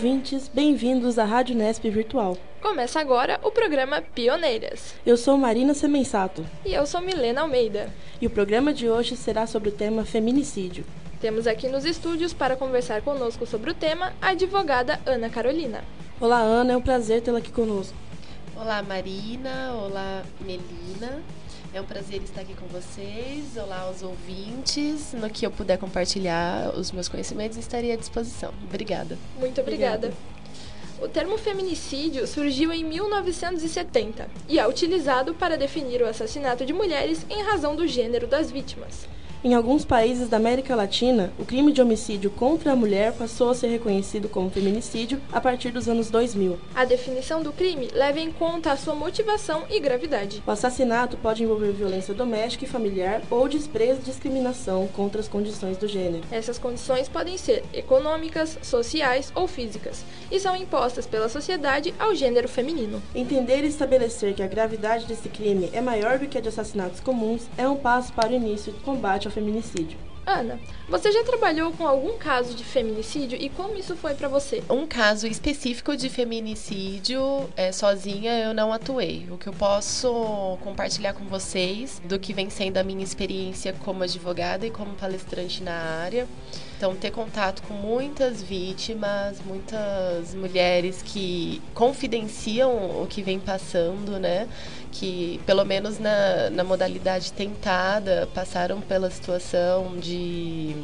Ouvintes, bem-vindos à Rádio Nesp Virtual. Começa agora o programa Pioneiras. Eu sou Marina Semensato. E eu sou Milena Almeida. E o programa de hoje será sobre o tema feminicídio. Temos aqui nos estúdios para conversar conosco sobre o tema a advogada Ana Carolina. Olá, Ana, é um prazer tê-la aqui conosco. Olá, Marina. Olá, Melina. É um prazer estar aqui com vocês. Olá aos ouvintes. No que eu puder compartilhar os meus conhecimentos, estaria à disposição. Obrigada. Muito obrigada. obrigada. O termo feminicídio surgiu em 1970 e é utilizado para definir o assassinato de mulheres em razão do gênero das vítimas. Em alguns países da América Latina, o crime de homicídio contra a mulher passou a ser reconhecido como feminicídio a partir dos anos 2000. A definição do crime leva em conta a sua motivação e gravidade. O assassinato pode envolver violência doméstica e familiar ou desprezo e discriminação contra as condições do gênero. Essas condições podem ser econômicas, sociais ou físicas e são impostas pela sociedade ao gênero feminino. Entender e estabelecer que a gravidade desse crime é maior do que a de assassinatos comuns é um passo para o início do combate ao feminicídio. Ana, você já trabalhou com algum caso de feminicídio e como isso foi para você? Um caso específico de feminicídio, é, sozinha eu não atuei. O que eu posso compartilhar com vocês do que vem sendo a minha experiência como advogada e como palestrante na área. Então, ter contato com muitas vítimas, muitas mulheres que confidenciam o que vem passando, né? Que, pelo menos na, na modalidade tentada, passaram pela situação de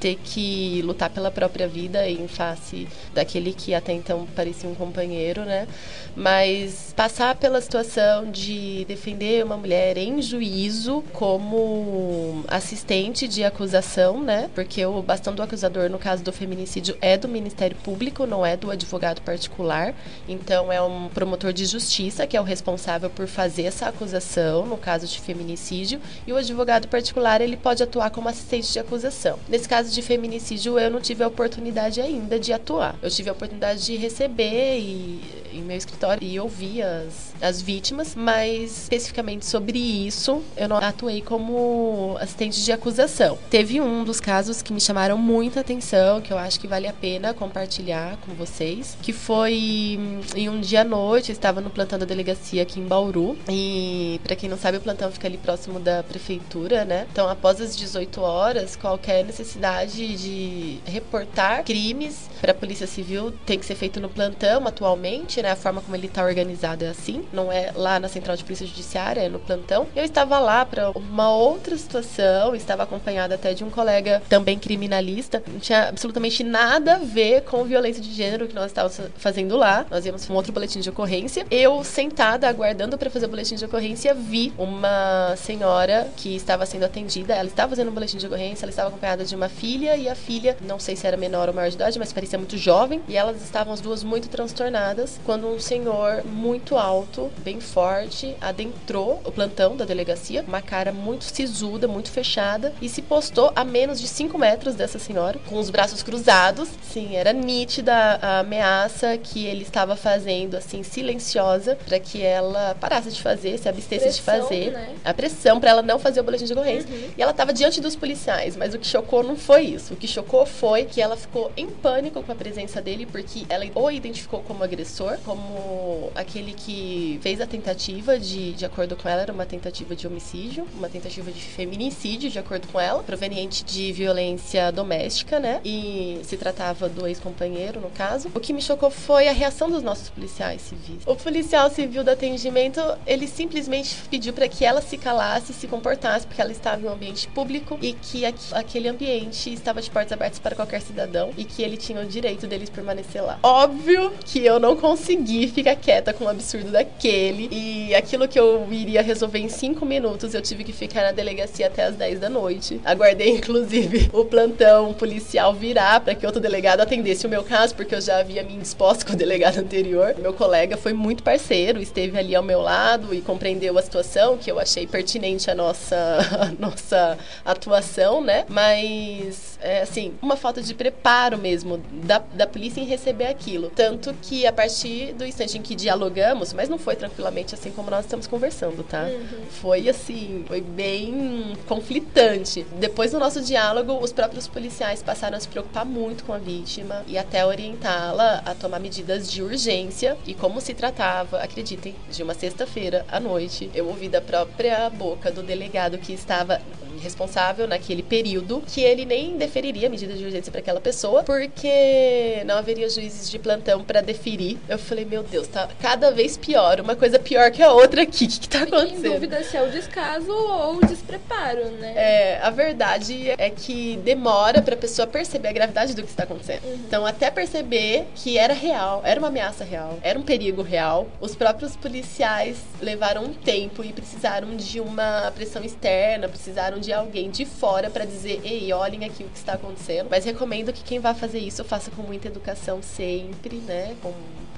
ter que lutar pela própria vida em face daquele que até então parecia um companheiro, né? Mas passar pela situação de defender uma mulher em juízo como assistente de acusação, né? Porque o bastão do acusador no caso do feminicídio é do Ministério Público, não é do advogado particular. Então é um promotor de justiça que é o responsável por fazer essa acusação no caso de feminicídio e o advogado particular ele pode atuar como assistente de acusação. Nesse caso de feminicídio, eu não tive a oportunidade ainda de atuar. Eu tive a oportunidade de receber e, em meu escritório e ouvir as, as vítimas, mas especificamente sobre isso, eu não atuei como assistente de acusação. Teve um dos casos que me chamaram muita atenção, que eu acho que vale a pena compartilhar com vocês, que foi hum, em um dia à noite, eu estava no plantão da delegacia aqui em Bauru, e para quem não sabe, o plantão fica ali próximo da prefeitura, né? Então, após as 18 horas, qualquer necessidade de reportar crimes para a Polícia Civil tem que ser feito no plantão atualmente, né? A forma como ele está organizado é assim, não é lá na Central de Polícia Judiciária, é no plantão. Eu estava lá para uma outra situação, estava acompanhada até de um colega também criminalista, não tinha absolutamente nada a ver com violência de gênero que nós estávamos fazendo lá. Nós íamos um outro boletim de ocorrência. Eu sentada aguardando para fazer o boletim de ocorrência, vi uma senhora que estava sendo atendida, ela estava fazendo um boletim de ocorrência, ela estava acompanhada de uma filha e a filha, não sei se era menor ou maior de idade, mas parecia muito jovem, e elas estavam as duas muito transtornadas quando um senhor muito alto, bem forte, adentrou o plantão da delegacia, uma cara muito sisuda, muito fechada, e se postou a menos de 5 metros dessa senhora, com os braços cruzados. Sim, era nítida a ameaça que ele estava fazendo, assim, silenciosa, para que ela parasse de fazer, se abstesse de fazer. Né? A pressão para ela não fazer o boletim de ocorrência. Uhum. E ela estava diante dos policiais, mas o que chocou não foi isso. O que chocou foi que ela ficou em pânico com a presença dele, porque ela o identificou como agressor, como aquele que fez a tentativa de, de acordo com ela, era uma tentativa de homicídio, uma tentativa de feminicídio, de acordo com ela, proveniente de violência doméstica, né? E se tratava do ex-companheiro, no caso. O que me chocou foi a reação dos nossos policiais civis. O policial civil do atendimento, ele simplesmente pediu para que ela se calasse se comportasse, porque ela estava em um ambiente público e que aquele ambiente estava de portas abertas para qualquer cidadão e que ele tinha o direito deles permanecer lá. Óbvio que eu não consegui ficar quieta com um absurdo daquele e aquilo que eu iria resolver em cinco minutos, eu tive que ficar na delegacia até as 10 da noite. Aguardei, inclusive, o plantão policial virar para que outro delegado atendesse o meu caso, porque eu já havia me indisposto com o delegado anterior. Meu colega foi muito parceiro, esteve ali ao meu lado e compreendeu a situação, que eu achei pertinente a nossa, nossa atuação, né? Mas é, assim, uma falta de preparo mesmo da, da polícia em receber aquilo. Tanto que a partir do instante em que dialogamos, mas não, foi tranquilamente assim como nós estamos conversando, tá? Uhum. Foi assim, foi bem conflitante. Depois do nosso diálogo, os próprios policiais passaram a se preocupar muito com a vítima e até orientá-la a tomar medidas de urgência. E como se tratava, acreditem, de uma sexta-feira à noite, eu ouvi da própria boca do delegado que estava responsável naquele período que ele nem deferiria medida de urgência para aquela pessoa, porque não haveria juízes de plantão para deferir. Eu falei, meu Deus, tá cada vez pior, uma coisa pior que a outra aqui. O que, que tá acontecendo? Em dúvida se é o descaso ou o despreparo, né? É, a verdade é que demora para a pessoa perceber a gravidade do que está acontecendo. Uhum. Então, até perceber que era real, era uma ameaça real, era um perigo real, os próprios policiais levaram um tempo e precisaram de uma pressão externa, precisaram de alguém de fora para dizer, ei, olhem aqui o que está acontecendo. Mas recomendo que quem vá fazer isso faça com muita educação sempre, né? Com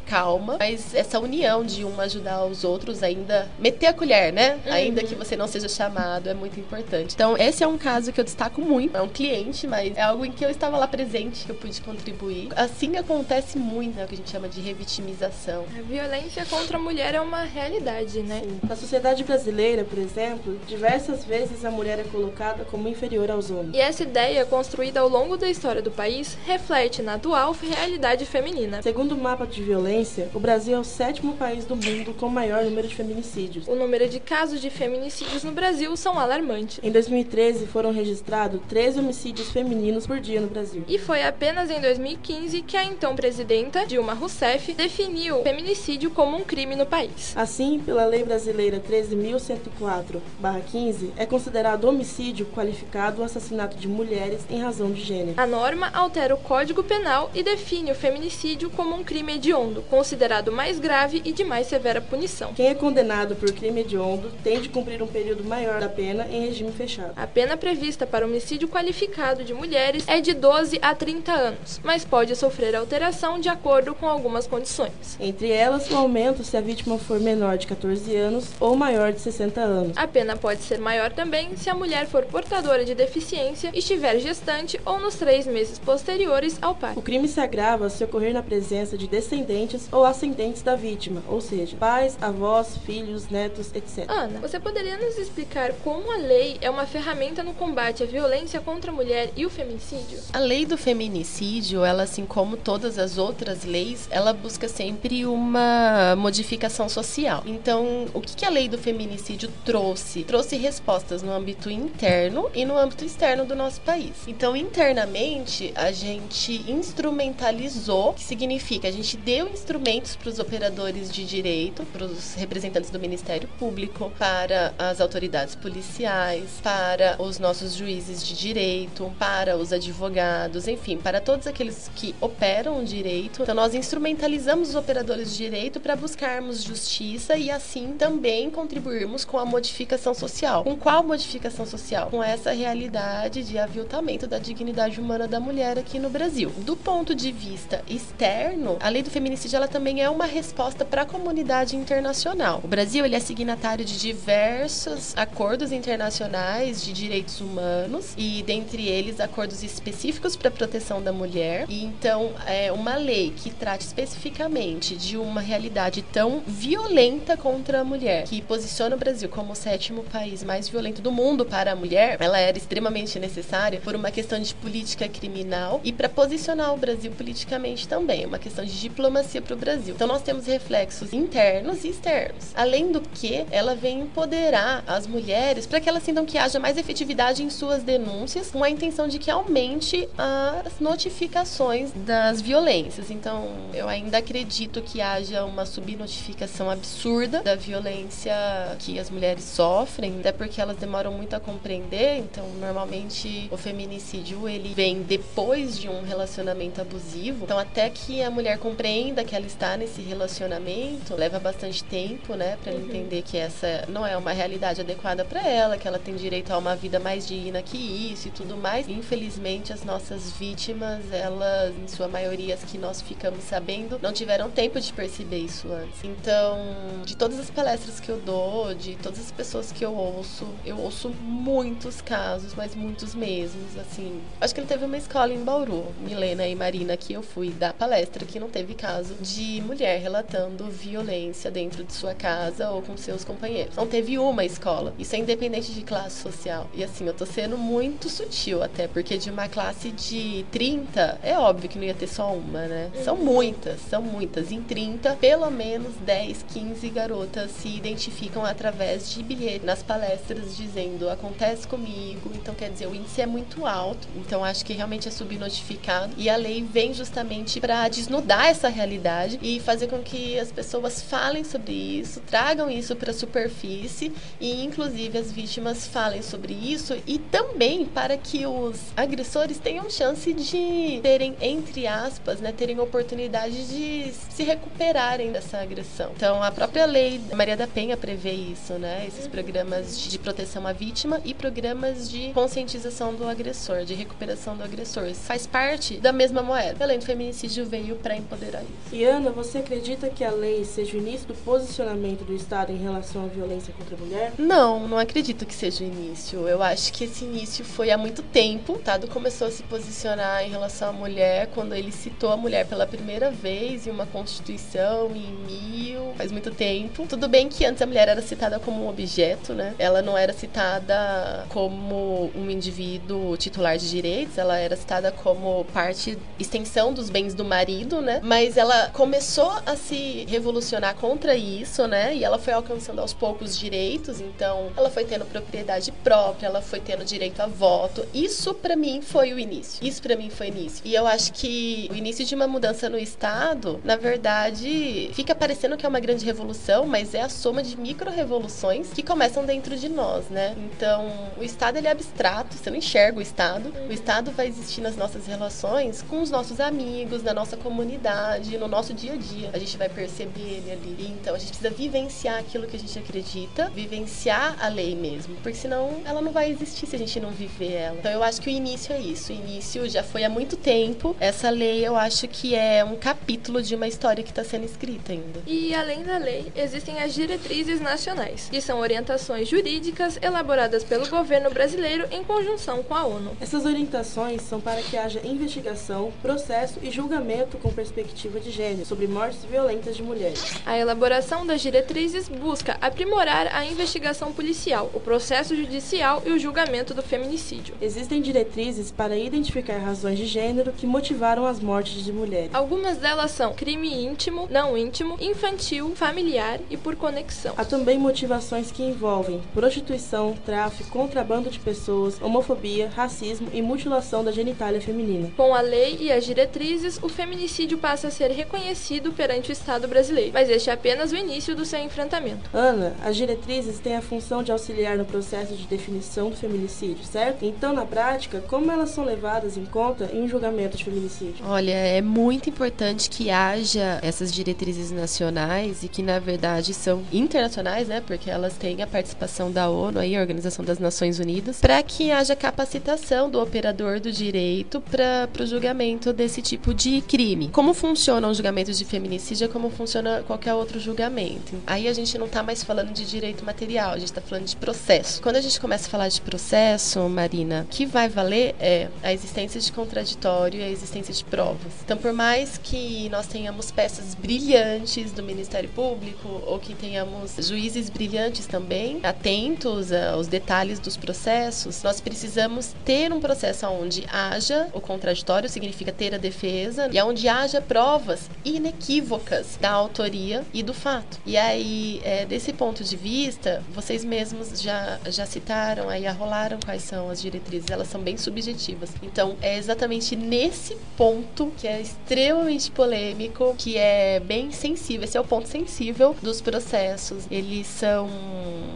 calma, mas essa união de um ajudar os outros ainda meter a colher, né? Uhum. Ainda que você não seja chamado, é muito importante. Então, esse é um caso que eu destaco muito. É um cliente, mas é algo em que eu estava lá presente, que eu pude contribuir. Assim acontece muito, né? O que a gente chama de revitimização. A violência contra a mulher é uma realidade, né? Sim. Na sociedade brasileira, por exemplo, diversas vezes a mulher é colocada como inferior aos homens. E essa ideia, construída ao longo da história do país, reflete na atual realidade feminina. Segundo o mapa de violência, violência, o Brasil é o sétimo país do mundo com maior número de feminicídios. O número de casos de feminicídios no Brasil são alarmantes. Em 2013, foram registrados 13 homicídios femininos por dia no Brasil. E foi apenas em 2015 que a então presidenta, Dilma Rousseff, definiu o feminicídio como um crime no país. Assim, pela lei brasileira 13.104-15, é considerado homicídio qualificado o assassinato de mulheres em razão de gênero. A norma altera o Código Penal e define o feminicídio como um crime hediondo, considerado mais grave e de mais severa punição. Quem é condenado por crime hediondo tem de cumprir um período maior da pena em regime fechado. A pena prevista para homicídio qualificado de mulheres é de 12 a 30 anos, mas pode sofrer alteração de acordo com algumas condições. Entre elas, o aumento se a vítima for menor de 14 anos ou maior de 60 anos. A pena pode ser maior também se a mulher for portadora de deficiência, estiver gestante ou nos três meses posteriores ao parto. O crime se agrava se ocorrer na presença de descendentes ou ascendentes da vítima, ou seja, pais, avós, filhos, netos, etc. Ana, você poderia nos explicar como a lei é uma ferramenta no combate à violência contra a mulher e o feminicídio? A lei do feminicídio, ela assim como todas as outras leis, ela busca sempre uma modificação social. Então, o que a lei do feminicídio trouxe? Trouxe respostas no âmbito interno e no âmbito externo do nosso país. Então, internamente, a gente instrumentalizou, que significa a gente deu instrumentos para os operadores de direito, para os representantes do Ministério Público, para as autoridades policiais, para os nossos juízes de direito, para os advogados, enfim, para todos aqueles que operam o direito. Então, nós instrumentalizamos os operadores de direito para buscarmos justiça e assim também contribuirmos com a modificação social. Com qual modificação social? Com essa realidade de aviltamento da dignidade humana da mulher aqui no Brasil. Do ponto de vista externo, a lei do feminicídio ela também é uma resposta para a comunidade internacional. O Brasil ele é signatário de diversos acordos internacionais de direitos humanos e dentre eles acordos específicos para a proteção da mulher. E então é uma lei que trate especificamente de uma realidade tão violenta contra a mulher, que posiciona o Brasil como o sétimo país mais violento do mundo para a mulher, ela era extremamente necessária por uma questão de política criminal e para posicionar o Brasil politicamente também, uma questão de diplomacia para o Brasil. Então nós temos reflexos internos e externos. Além do que, ela vem empoderar as mulheres para que elas sintam que haja mais efetividade em suas denúncias, com a intenção de que aumente as notificações das violências. Então eu ainda acredito que haja uma subnotificação absurda da violência que as mulheres sofrem, até porque elas demoram muito a compreender. Então normalmente o feminicídio ele vem depois de um relacionamento abusivo. Então até que a mulher compreenda que ela está nesse relacionamento, leva bastante tempo, né, para ela uhum. entender que essa não é uma realidade adequada para ela, que ela tem direito a uma vida mais digna que isso e tudo mais. Infelizmente, as nossas vítimas, elas, em sua maioria, as que nós ficamos sabendo, não tiveram tempo de perceber isso antes. Então, de todas as palestras que eu dou, de todas as pessoas que eu ouço, eu ouço muitos casos, mas muitos mesmos, assim. Acho que ele teve uma escola em Bauru, Milena e Marina, que eu fui dar palestra, que não teve caso de mulher relatando violência dentro de sua casa ou com seus companheiros. Não teve uma escola. Isso é independente de classe social. E assim, eu tô sendo muito sutil até, porque de uma classe de 30, é óbvio que não ia ter só uma, né? São muitas, são muitas. Em 30, pelo menos 10, 15 garotas se identificam através de bilhete nas palestras dizendo acontece comigo. Então, quer dizer, o índice é muito alto. Então, acho que realmente é subnotificado. E a lei vem justamente para desnudar essa realidade e fazer com que as pessoas falem sobre isso, tragam isso para a superfície e, inclusive, as vítimas falem sobre isso e também para que os agressores tenham chance de terem, entre aspas, né, terem oportunidade de se recuperarem dessa agressão. Então, a própria lei Maria da Penha prevê isso, né? Esses programas de proteção à vítima e programas de conscientização do agressor, de recuperação do agressor. Faz parte da mesma moeda. Além do feminicídio, veio para empoderar isso. E Ana, você acredita que a lei seja o início do posicionamento do Estado em relação à violência contra a mulher? Não, não acredito que seja o início. Eu acho que esse início foi há muito tempo. O Estado começou a se posicionar em relação à mulher quando ele citou a mulher pela primeira vez em uma Constituição em mil, faz muito tempo. Tudo bem que antes a mulher era citada como um objeto, né? Ela não era citada como um indivíduo titular de direitos, ela era citada como parte, extensão dos bens do marido, né? Mas ela começou a se revolucionar contra isso, né? E ela foi alcançando aos poucos direitos, então ela foi tendo propriedade própria, ela foi tendo direito a voto. Isso para mim foi o início. Isso para mim foi o início. E eu acho que o início de uma mudança no estado, na verdade, fica parecendo que é uma grande revolução, mas é a soma de micro-revoluções que começam dentro de nós, né? Então, o Estado ele é abstrato, você não enxerga o Estado. O Estado vai existir nas nossas relações com os nossos amigos, na nossa comunidade, no nosso dia a dia. A gente vai perceber ele ali. Então, a gente precisa vivenciar aquilo que a gente acredita, vivenciar a lei mesmo, porque senão ela não vai existir se a gente não viver ela. Então, eu acho que o início é isso. O início já foi há muito tempo. Essa lei, eu acho que é um capítulo de uma história que está sendo escrita ainda. E além da lei, existem as diretrizes nacionais, que são orientações jurídicas elaboradas pelo governo brasileiro em conjunção com a ONU. Essas orientações são para que haja investigação, processo e julgamento com perspectiva de gênero sobre mortes violentas de mulheres. A elaboração das diretrizes busca aprimorar a investigação policial, o processo judicial e o julgamento do feminicídio. Existem diretrizes para identificar razões de gênero que motivaram as mortes de mulheres. Algumas delas são crime íntimo, não íntimo, infantil, familiar e por conexão. Há também motivações que envolvem prostituição, tráfico, contrabando de pessoas, homofobia, racismo e mutilação da genitália feminina. Com a lei e as diretrizes, o feminicídio passa a ser reconhecido perante o Estado brasileiro, mas este é apenas o início do seu enfrentamento. Ana, as diretrizes têm a função de auxiliar no processo de definição do feminicídio, certo? Então, na prática, como elas são levadas em conta em um julgamento de feminicídio? Olha, é muito importante que haja essas diretrizes nacionais e que, na verdade, são internacionais, né? Porque elas têm a participação da ONU, aí, a Organização das Nações Unidas, para que haja capacitação do operador do direito para o julgamento desse tipo de crime. Como funciona um julgamento de feminicídio é como funciona qualquer outro julgamento. Aí a gente não está mais falando de direito material, a gente está falando de processo. Quando a gente começa a falar de processo, Marina, o que vai valer é a existência de contraditório e a existência de provas. Então, por mais que nós tenhamos peças brilhantes do Ministério Público ou que tenhamos juízes brilhantes também, atentos aos detalhes dos processos, nós precisamos ter um processo onde haja o contraditório, significa ter a defesa, e onde haja provas inequívocas da autoria e do fato. E aí, é, desse ponto de vista, vocês mesmos já, já citaram, aí arrolaram quais são as diretrizes, elas são bem subjetivas. Então, é exatamente nesse ponto que é extremamente polêmico, que é bem sensível, esse é o ponto sensível dos processos. Eles são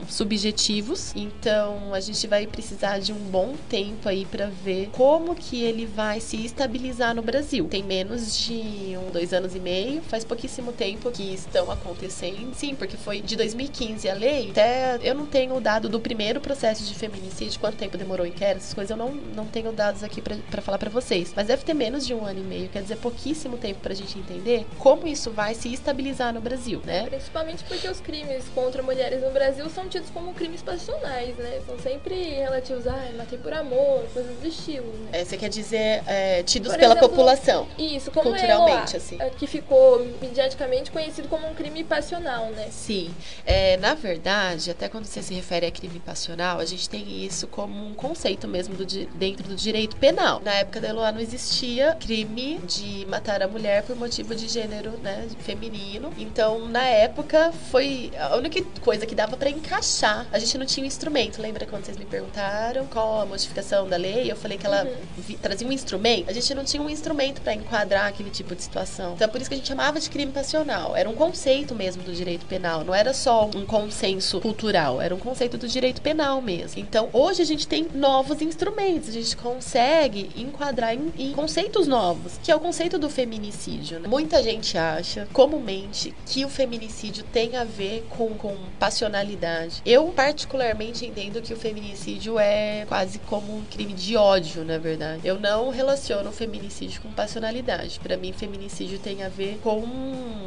subjetivos, então a gente vai precisar de um bom tempo aí para ver como que ele vai se estabilizar no Brasil. Tem menos de um, dois anos e meio, faz pouquíssimo tempo que estão acontecendo. Sim, porque foi de 2015 a lei, até eu não tenho o dado do primeiro processo de feminicídio, quanto tempo demorou o inquérito, essas coisas eu não, não tenho dados aqui para falar para vocês. Mas deve ter menos de um ano e meio, quer dizer, pouquíssimo tempo pra gente entender como isso vai se estabilizar no Brasil, né? Principalmente porque os crimes contra mulheres no Brasil são tidos como crimes passionais, né? São sempre relativos a ah, matei por amor, coisas do estilo, né? É, você quer dizer é, tidos Por pela exemplo, população. Isso, como Culturalmente, Eloá. assim. Que ficou mediaticamente conhecido como um crime passional, né? Sim. É, na verdade, até quando você se refere a crime passional, a gente tem isso como um conceito mesmo do, dentro do direito penal. Na época da Eloá não existia crime de matar a mulher por motivo de gênero, né, feminino. Então, na época, foi a única coisa que dava para encaixar. A gente não tinha um instrumento. Lembra quando vocês me perguntaram qual a modificação da lei? Eu falei que ela uhum. trazia um instrumento. A gente não tinha um instrumento para enquadrar aquele tipo de situação. Então, por isso que a gente chamava de crime passional. Era um conceito mesmo do direito penal. Não era só um consenso cultural. Era um conceito do direito penal mesmo. Então, hoje a gente tem novos instrumentos. A gente consegue enquadrar em, em conceitos novos, que é o conceito do feminicídio. Né? Muita gente acha, comumente, que o feminicídio tem a ver com, com passionalidade. Eu, particularmente, entendo que o feminicídio é quase como um crime de ódio, na verdade. Eu não relaciono o feminicídio com passionalidade. Para mim, feminicídio tem a ver com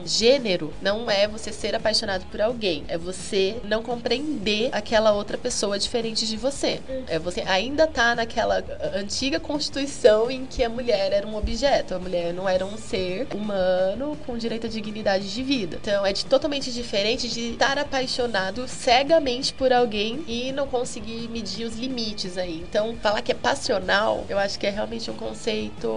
gênero. Não é você ser apaixonado por alguém, é você não compreender aquela outra pessoa diferente de você. É você ainda tá naquela antiga constituição em que a mulher era um objeto, a mulher não era um ser humano com direito à dignidade de vida. Então é de, totalmente diferente de estar apaixonado cegamente por alguém e não conseguir medir os limites aí. Então, falar que é passional, eu acho que é realmente um conceito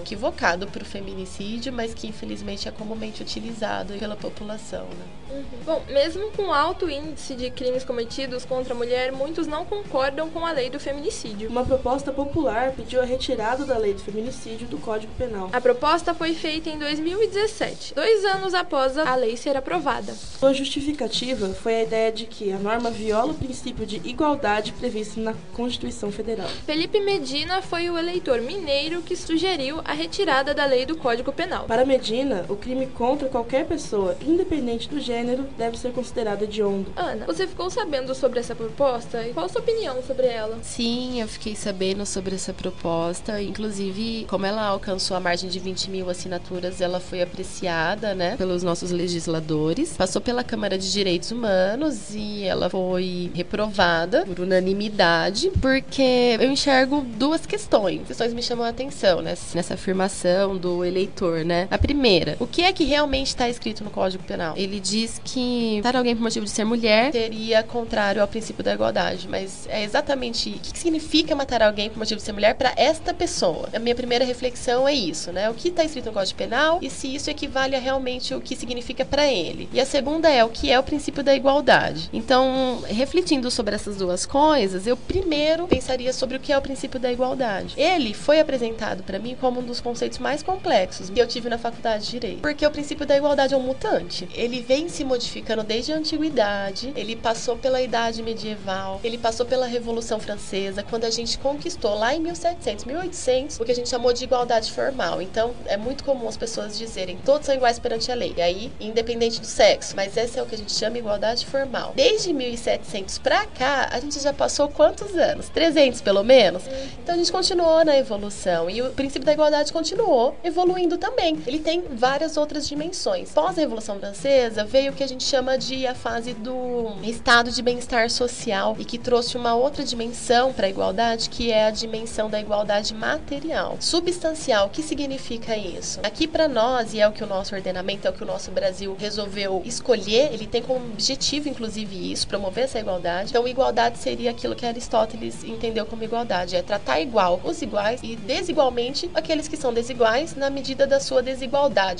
equivocado para o feminicídio, mas que infelizmente é comumente utilizado pela população. Né? Uhum. Bom, mesmo com alto índice de crimes cometidos contra a mulher, muitos não concordam com a lei do feminicídio. Uma proposta popular pediu a retirada da lei do feminicídio do Código Penal. A proposta foi feita em 2017, dois anos após a lei ser aprovada. Sua justificativa foi a ideia de que a norma viola o princípio de igualdade previsto na Constituição Federal. Felipe Medina foi o eleitor mineiro que sugeriu a retirada da lei do Código Penal. Para Medina, o crime contra qualquer pessoa, independente do gênero, deve ser considerado hediondo. Ana, você ficou sabendo sobre essa proposta? E qual a sua opinião sobre ela? Sim, eu fiquei sabendo sobre essa proposta. Inclusive, como ela alcançou a margem de 20 mil assinaturas, ela foi apreciada, né, pelos nossos legisladores. Passou pela Câmara de Direitos Humanos e ela foi reprovada por unanimidade, porque eu enxergo duas questões. Questões me chamam a atenção nessa, nessa afirmação do eleitor, né? A primeira, o que é que realmente está escrito no Código Penal? Ele diz que matar alguém por motivo de ser mulher seria contrário ao princípio da igualdade, mas é exatamente o que significa matar alguém por motivo de ser mulher para esta pessoa. A minha primeira reflexão é isso, né? O que está escrito no Código Penal e se isso equivale a realmente o que significa para ele. E a segunda é o que é o princípio da igualdade. Então, refletindo sobre essas duas coisas, eu primeiro pensaria sobre o que é o princípio da igualdade. Ele foi apresentado para mim como um dos conceitos mais complexos que eu tive na faculdade de direito, porque o princípio da igualdade é um mutante. Ele vem se modificando desde a antiguidade, ele passou pela idade medieval, ele passou pela Revolução Francesa, quando a gente conquistou lá em 1700, 1800, o que a gente chamou de igualdade formal. Então, é muito comum as pessoas dizerem todos são iguais perante a lei, e aí, independente do sexo, mas esse é o que a gente chama de igualdade formal. Desde 1700 para cá, a gente já passou quantos anos? 300 pelo menos? Então a gente continuou na evolução e o princípio da igualdade continuou evoluindo também. Ele tem várias outras dimensões. Pós a Revolução Francesa, veio o que a gente chama de a fase do estado de bem-estar social e que trouxe uma outra dimensão para a igualdade, que é a dimensão da igualdade material. Substancial, o que significa isso? Aqui para nós, e é o que o nosso ordenamento, é o que o nosso Brasil resolveu escolher, ele tem como objetivo, inclusive, isso, promover essa igualdade. Então, igualdade seria aquilo que Aristóteles entendeu como igualdade, é tratar igual os iguais e desigualmente aqueles que são desiguais na medida da sua desigualdade.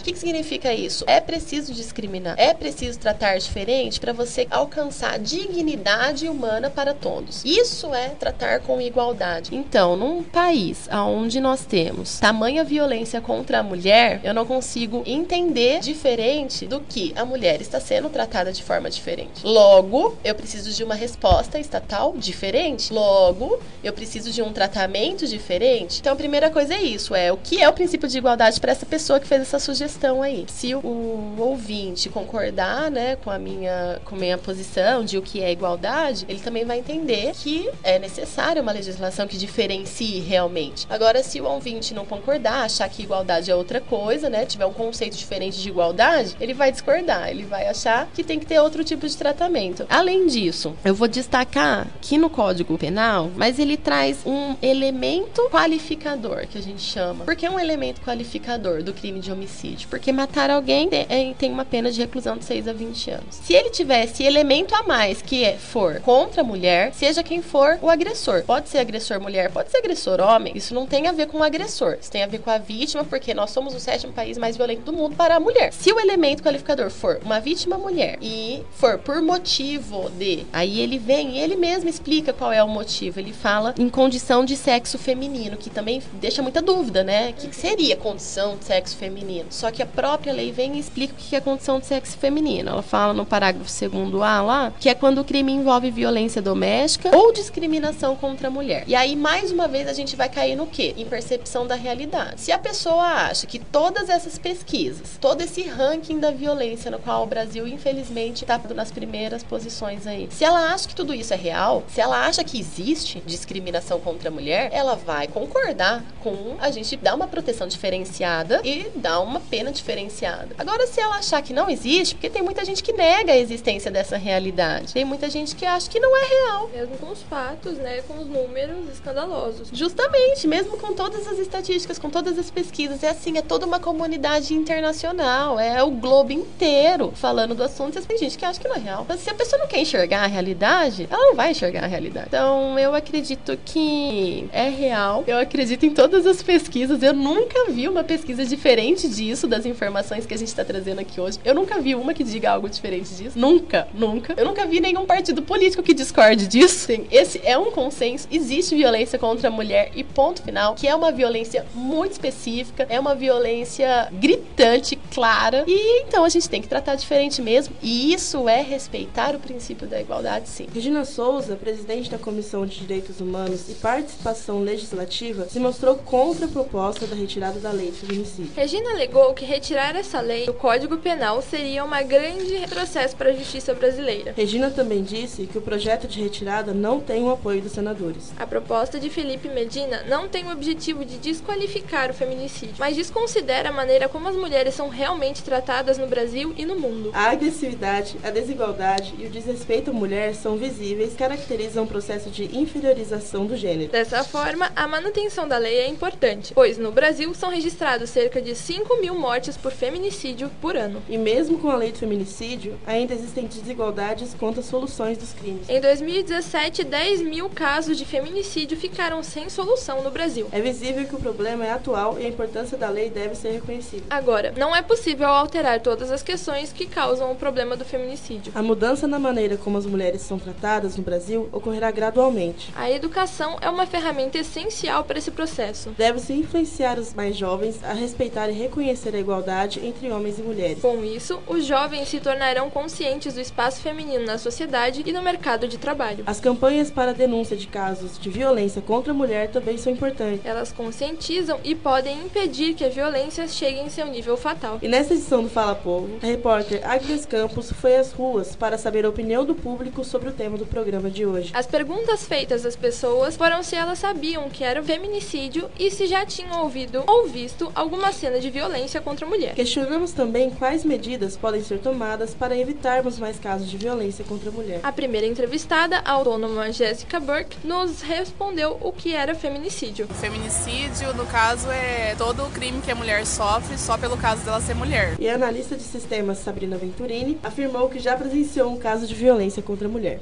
O que, que significa isso? É preciso discriminar, é preciso tratar diferente para você alcançar dignidade humana para todos. Isso é tratar com igualdade. Então, num país onde nós temos tamanha violência contra a mulher, eu não consigo entender diferente do que a mulher está sendo tratada de forma diferente. Logo, eu preciso de uma resposta estatal diferente. Logo, eu preciso de um tratamento diferente. Então, a primeira coisa é isso, é o que é o princípio de igualdade para essa pessoa que fez essa sugestão aí. Se o, ouvinte concordar, né, com a minha com a minha posição de o que é igualdade, ele também vai entender que é necessária uma legislação que diferencie realmente. Agora, se o ouvinte não concordar, achar que igualdade é outra coisa, né, tiver um conceito diferente de igualdade, ele vai discordar, ele vai achar que tem que ter outro tipo de tratamento. Além disso, eu vou destacar que no Código Penal, mas ele traz um elemento qualificador que a gente chama. Por que um elemento qualificador do crime de homicídio, porque matar alguém é, tem uma pena de reclusão de 6 a 20 anos. Se ele tivesse elemento a mais que é, for contra a mulher, seja quem for o agressor, pode ser agressor mulher, pode ser agressor homem, isso não tem a ver com o agressor, isso tem a ver com a vítima, porque nós somos o sétimo país mais violento do mundo para a mulher. Se o elemento qualificador for uma vítima mulher e for por motivo de, aí ele vem e ele mesmo explica qual é o motivo, ele fala em condição de sexo feminino, que também deixa muita dúvida, né? O que seria condição de sexo feminino? Só que a própria lei vem e explica o que é condição de sexo feminino. Ela fala no parágrafo 2 A lá, que é quando o crime envolve violência doméstica ou discriminação contra a mulher. E aí, mais uma vez, a gente vai cair no quê? Em percepção da realidade. Se a pessoa acha que todas essas pesquisas, todo esse ranking da violência no qual o Brasil, infelizmente, está nas primeiras posições aí, se ela acha que tudo isso é real, se ela acha que existe discriminação contra a mulher, ela vai concordar com a gente dar uma proteção diferenciada e dar uma pena diferenciada. Agora, se ela achar que não existe, porque tem muita gente que nega a existência dessa realidade, tem muita gente que acha que não é real. Mesmo com os fatos, né, com os números escandalosos. Justamente, mesmo com todas as estatísticas, com todas as pesquisas, é assim, é toda uma comunidade internacional, é o globo inteiro falando do assunto, e tem gente que acha que não é real. Mas se a pessoa não quer enxergar a realidade, ela não vai enxergar a realidade. Então, eu acredito que é real. Eu acredito em todas as pesquisas. Eu nunca vi uma pesquisa diferente disso, das informações que a gente está trazendo aqui hoje. Eu nunca vi uma que diga algo diferente disso. Nunca, nunca. Eu nunca vi nenhum partido político que discorde disso. Sim, esse é um consenso. Existe violência contra a mulher e ponto final, que é uma violência muito específica, é uma violência gritante, clara. E então a gente tem que tratar diferente mesmo. E isso é respeitar o princípio da igualdade, sim. Regina Souza, presidente da Comissão de Direitos Humanos e Participação Legislativa, se mostrou contra a proposta da retirada da lei de feminicídio. Regina alegou que retirar essa lei do Código Penal seria uma grande retrocesso para a justiça brasileira. Regina também disse que o projeto de retirada não tem o apoio dos senadores. A proposta de Felipe Medina não tem o objetivo de desqualificar o feminicídio, mas desconsidera a maneira como as mulheres são realmente tratadas no Brasil e no mundo. A agressividade, a desigualdade e o desrespeito à mulher são visíveis, caracterizam o processo de inferiorização do gênero. Dessa forma, a manutenção da lei é importante, pois no Brasil são registrados cerca de 5 mil mortes por feminicídio por ano. E mesmo com a lei do feminicídio, ainda existem desigualdades quanto às soluções dos crimes. Em 2017, 10 mil casos de feminicídio ficaram sem solução no Brasil. É visível que o problema é atual e a importância da lei deve ser reconhecida. Agora, não é possível alterar todas as questões que causam o problema do feminicídio. A mudança na maneira como as mulheres são tratadas no Brasil ocorrerá gradualmente. A educação é uma ferramenta essencial para esse processo. Deve-se influenciar os mais jovens a respeitar e reconhecer a igualdade entre homens e mulheres. Com isso, os jovens se tornarão conscientes do espaço feminino na sociedade e no mercado de trabalho. As campanhas para a denúncia de casos de violência contra a mulher também são importantes. Elas conscientizam e podem impedir que a violência chegue em seu nível fatal. E nessa edição do Fala Povo, a repórter Agnes Campos foi às ruas para saber a opinião do público sobre o tema do programa de hoje. As perguntas feitas às pessoas foram se elas sabiam que era o feminicídio e se já tinham ouvido ou visto alguma cena de violência contra a mulher. Questionamos também quais medidas podem ser tomadas para evitarmos mais casos de violência contra a mulher. A primeira entrevistada, a autônoma Jessica Burke, nos respondeu o que era feminicídio. O feminicídio, no caso, é todo o crime que a mulher sofre só pelo caso dela ser mulher. E a analista de sistemas Sabrina Venturini afirmou que já presenciou um caso de violência contra a mulher.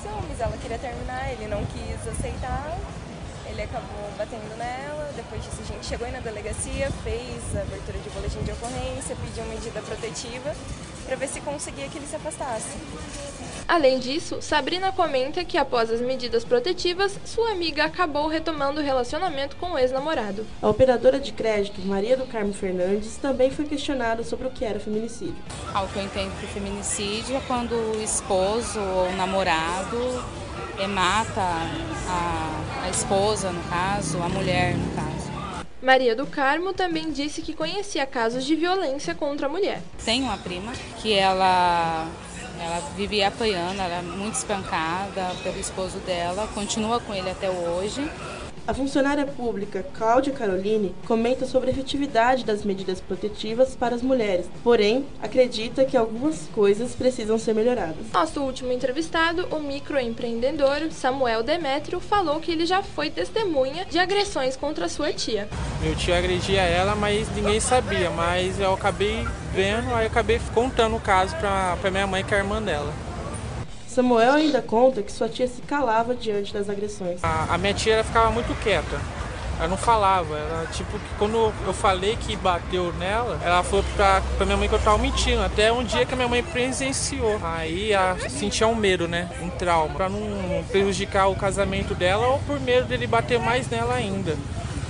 Ciúmes, ela queria terminar, ele não quis aceitar, ele acabou batendo nela. Depois disso, a gente chegou aí na delegacia, fez a abertura de boletim de ocorrência, pediu medida protetiva para ver se conseguia que ele se afastasse. Além disso, Sabrina comenta que após as medidas protetivas, sua amiga acabou retomando o relacionamento com o ex-namorado. A operadora de crédito, Maria do Carmo Fernandes, também foi questionada sobre o que era feminicídio. Ao que eu entendo que feminicídio é quando o esposo ou o namorado eh, mata a, a esposa, no caso, a mulher, no caso. Maria do Carmo também disse que conhecia casos de violência contra a mulher. Tenho uma prima que ela ela vivia apanhando, ela era muito espancada pelo esposo dela, continua com ele até hoje. A funcionária pública Cláudia Caroline comenta sobre a efetividade das medidas protetivas para as mulheres, porém acredita que algumas coisas precisam ser melhoradas. Nosso último entrevistado, o microempreendedor Samuel Demétrio, falou que ele já foi testemunha de agressões contra sua tia. Meu tio agredia ela, mas ninguém sabia, mas eu acabei vendo, aí acabei contando o caso para minha mãe, que é a irmã dela. Samuel ainda conta que sua tia se calava diante das agressões. A, a minha tia ficava muito quieta. Ela não falava. Ela, tipo, quando eu falei que bateu nela, ela falou pra, pra minha mãe que eu tava mentindo. Até um dia que a minha mãe presenciou. Aí ela sentia um medo, né? Um trauma. Pra não prejudicar o casamento dela ou por medo dele bater mais nela ainda.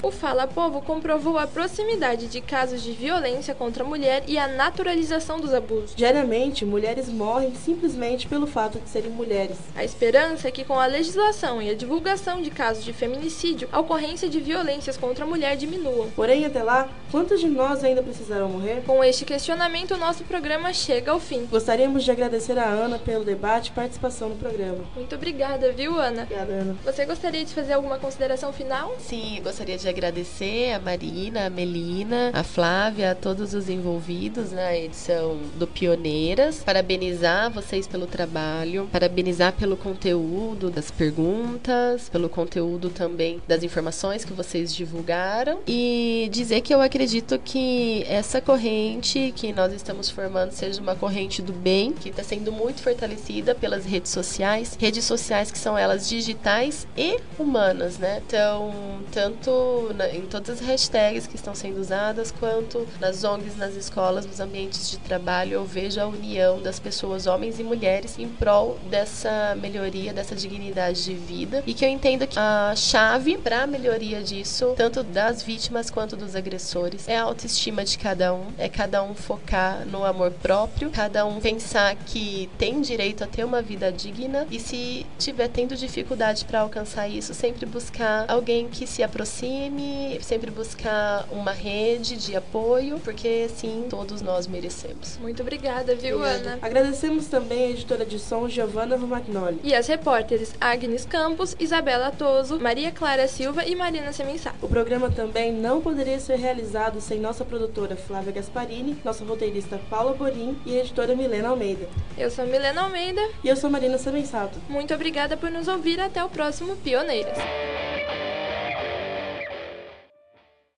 O Fala Povo comprovou a proximidade de casos de violência contra a mulher e a naturalização dos abusos. Diariamente, mulheres morrem simplesmente pelo fato de serem mulheres. A esperança é que, com a legislação e a divulgação de casos de feminicídio, a ocorrência de violências contra a mulher diminua. Porém, até lá, quantos de nós ainda precisarão morrer? Com este questionamento, o nosso programa chega ao fim. Gostaríamos de agradecer a Ana pelo debate e participação no programa. Muito obrigada, viu, Ana? Obrigada, Ana. Você gostaria de fazer alguma consideração final? Sim, gostaria de agradecer a Marina, a Melina, a Flávia, a todos os envolvidos na edição do Pioneiras. Parabenizar vocês pelo trabalho, parabenizar pelo conteúdo das perguntas, pelo conteúdo também das informações que vocês divulgaram e dizer que eu acredito que essa corrente que nós estamos formando seja uma corrente do bem, que está sendo muito fortalecida pelas redes sociais, redes sociais que são elas digitais e humanas, né? Então, tanto na, em todas as hashtags que estão sendo usadas, quanto nas ONGs, nas escolas, nos ambientes de trabalho, eu vejo a união das pessoas, homens e mulheres, em prol dessa melhoria, dessa dignidade de vida. E que eu entendo que a chave para a melhoria disso, tanto das vítimas quanto dos agressores, é a autoestima de cada um, é cada um focar no amor próprio, cada um pensar que tem direito a ter uma vida digna e se tiver tendo dificuldade para alcançar isso, sempre buscar alguém que se aproxime, sempre buscar uma rede de apoio, porque sim, todos nós merecemos. Muito obrigada, viu, Obrigada. Ana? Agradecemos também a editora de som Giovanna Romagnoli. E as repórteres Agnes Campos, Isabela Toso, Maria Clara Silva e Marina Semensato. O programa também não poderia ser realizado sem nossa produtora Flávia Gasparini, nossa roteirista Paula Borim e a editora Milena Almeida. Eu sou Milena Almeida. E eu sou Marina Semensato. Muito obrigada por nos ouvir. Até o próximo Pioneiras.